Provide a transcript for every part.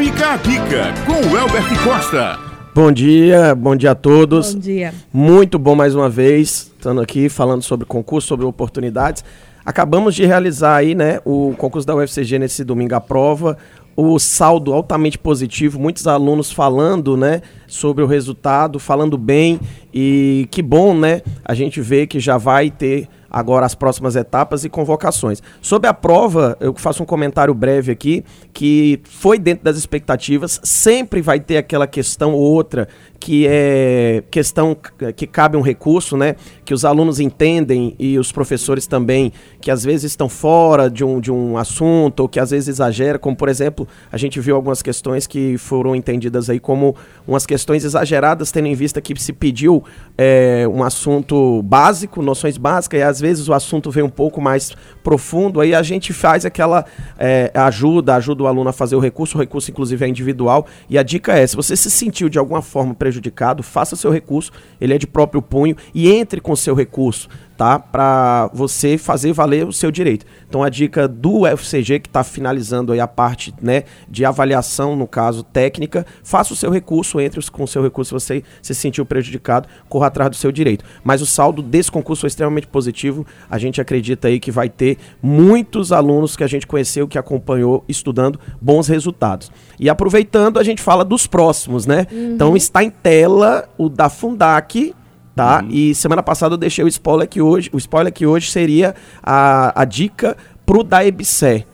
Fica a dica com o Elbert Costa. Bom dia, bom dia a todos. Bom dia. Muito bom mais uma vez, estando aqui falando sobre concurso, sobre oportunidades. Acabamos de realizar aí, né, o concurso da UFCG nesse domingo à prova. O saldo altamente positivo, muitos alunos falando, né, sobre o resultado, falando bem e que bom, né, a gente vê que já vai ter agora as próximas etapas e convocações. Sobre a prova, eu faço um comentário breve aqui, que foi dentro das expectativas, sempre vai ter aquela questão ou outra que é questão que cabe um recurso, né? Que os alunos entendem e os professores também, que às vezes estão fora de um, de um assunto, ou que às vezes exagera, como por exemplo, a gente viu algumas questões que foram entendidas aí como umas questões exageradas, tendo em vista que se pediu é, um assunto básico, noções básicas, e às vezes o assunto vem um pouco mais profundo, aí a gente faz aquela é, ajuda, ajuda o aluno a fazer o recurso, o recurso inclusive é individual, e a dica é, se você se sentiu de alguma forma prejudicado, faça seu recurso, ele é de próprio punho, e entre com seu recurso tá? Para você fazer valer o seu direito. Então a dica do UFCG que está finalizando aí a parte, né, de avaliação no caso técnica, faça o seu recurso, entre com o seu recurso se você se sentiu prejudicado, corra atrás do seu direito. Mas o saldo desse concurso foi extremamente positivo. A gente acredita aí que vai ter muitos alunos que a gente conheceu, que acompanhou estudando bons resultados. E aproveitando, a gente fala dos próximos, né? Uhum. Então está em tela o da Fundac, tá? Uhum. E semana passada eu deixei o spoiler que hoje, o spoiler que hoje seria a, a dica pro da EBSE.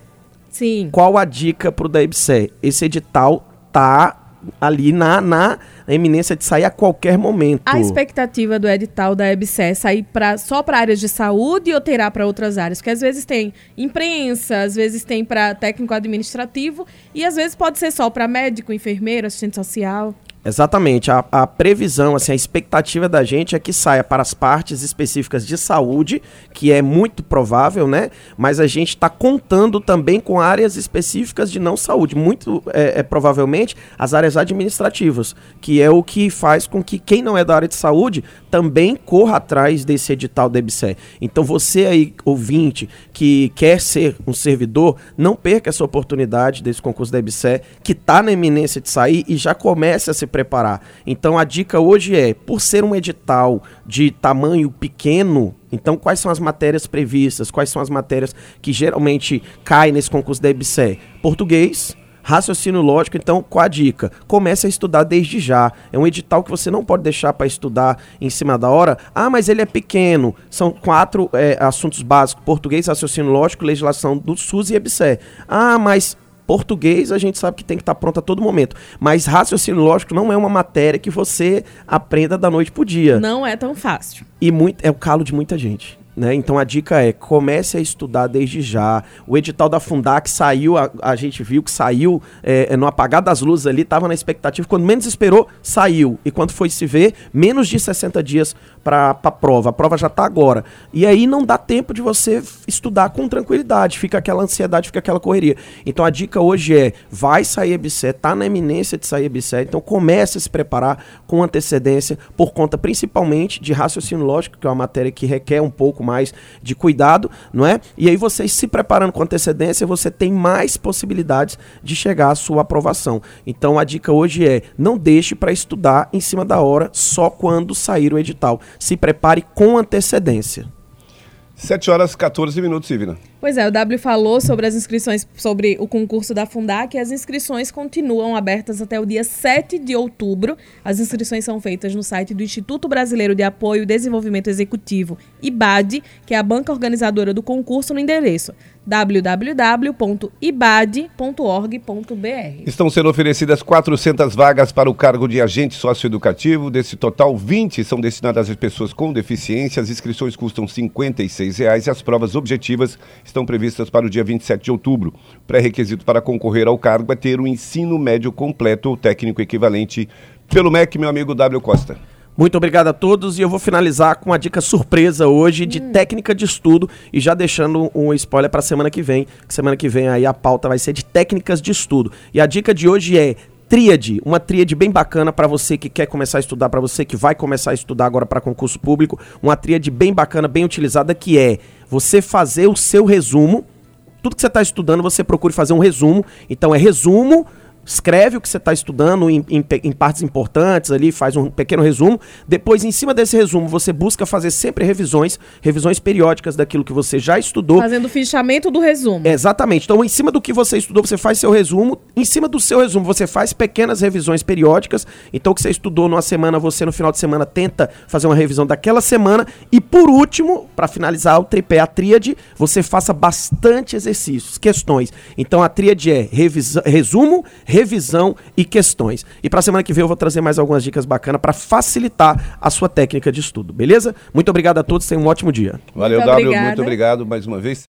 Sim. Qual a dica pro da EBSE? Esse edital tá ali na, na eminência de sair a qualquer momento. A expectativa do edital da EBSE é sair pra, só para áreas de saúde ou terá para outras áreas? Porque às vezes tem imprensa, às vezes tem para técnico administrativo e às vezes pode ser só para médico, enfermeiro, assistente social. Exatamente. A, a, previsão, assim, a expectativa da gente é que saia para as partes específicas de saúde, que é muito provável, né? Mas a gente está contando também com áreas específicas de não saúde. Muito é, é, provavelmente as áreas administrativas, que é o que faz com que quem não é da área de saúde também corra atrás desse edital da EBSE. Então você aí, ouvinte, que quer ser um servidor, não perca essa oportunidade desse concurso da EBSE, que está na eminência de sair e já comece a se preparar. Então a dica hoje é, por ser um edital de tamanho pequeno, então quais são as matérias previstas? Quais são as matérias que geralmente caem nesse concurso da EBSE? Português, raciocínio lógico, então, qual a dica? Comece a estudar desde já. É um edital que você não pode deixar para estudar em cima da hora. Ah, mas ele é pequeno. São quatro é, assuntos básicos: português, raciocínio lógico, legislação do SUS e EBSE. Ah, mas Português a gente sabe que tem que estar tá pronto a todo momento. Mas raciocínio lógico não é uma matéria que você aprenda da noite pro dia. Não é tão fácil. E muito, é o calo de muita gente. Né? Então a dica é comece a estudar desde já. O edital da Fundac saiu, a, a gente viu que saiu é, no apagar das luzes ali, estava na expectativa. Quando menos esperou, saiu. E quando foi se ver, menos de 60 dias para a prova. A prova já está agora. E aí não dá tempo de você estudar com tranquilidade. Fica aquela ansiedade, fica aquela correria. Então a dica hoje é: vai sair EBSE, tá na eminência de sair EBSE. Então comece a se preparar com antecedência, por conta principalmente de raciocínio lógico, que é uma matéria que requer um pouco mais de cuidado, não é? E aí você se preparando com antecedência, você tem mais possibilidades de chegar à sua aprovação. Então a dica hoje é: não deixe para estudar em cima da hora só quando sair o edital. Se prepare com antecedência. 7 horas 14 minutos, Ivina. Pois é, o W falou sobre as inscrições, sobre o concurso da Fundac e as inscrições continuam abertas até o dia 7 de outubro. As inscrições são feitas no site do Instituto Brasileiro de Apoio e Desenvolvimento Executivo, IBAD, que é a banca organizadora do concurso, no endereço www.ibad.org.br. Estão sendo oferecidas 400 vagas para o cargo de agente socioeducativo. Desse total, 20 são destinadas às pessoas com deficiência. As inscrições custam R$ 56,00 e as provas objetivas estão previstas para o dia 27 de outubro. Pré-requisito para concorrer ao cargo é ter o um ensino médio completo ou técnico equivalente pelo MEC, meu amigo W Costa. Muito obrigado a todos e eu vou finalizar com uma dica surpresa hoje de hum. técnica de estudo e já deixando um spoiler para semana que vem, que semana que vem aí a pauta vai ser de técnicas de estudo. E a dica de hoje é tríade, uma tríade bem bacana para você que quer começar a estudar, para você que vai começar a estudar agora para concurso público, uma tríade bem bacana, bem utilizada que é você fazer o seu resumo. Tudo que você está estudando, você procure fazer um resumo. Então é resumo escreve o que você está estudando em, em, em, partes importantes ali, faz um pequeno resumo. Depois, em cima desse resumo, você busca fazer sempre revisões, revisões periódicas daquilo que você já estudou. Fazendo o fichamento do resumo. Exatamente. Então, em cima do que você estudou, você faz seu resumo. Em cima do seu resumo, você faz pequenas revisões periódicas. Então, o que você estudou numa semana, você no final de semana tenta fazer uma revisão daquela semana. E por último, para finalizar o tripé, a tríade, você faça bastante exercícios, questões. Então, a tríade é resumo, revisão e questões. E para a semana que vem eu vou trazer mais algumas dicas bacanas para facilitar a sua técnica de estudo, beleza? Muito obrigado a todos, tenham um ótimo dia. Valeu, muito W, muito obrigado mais uma vez.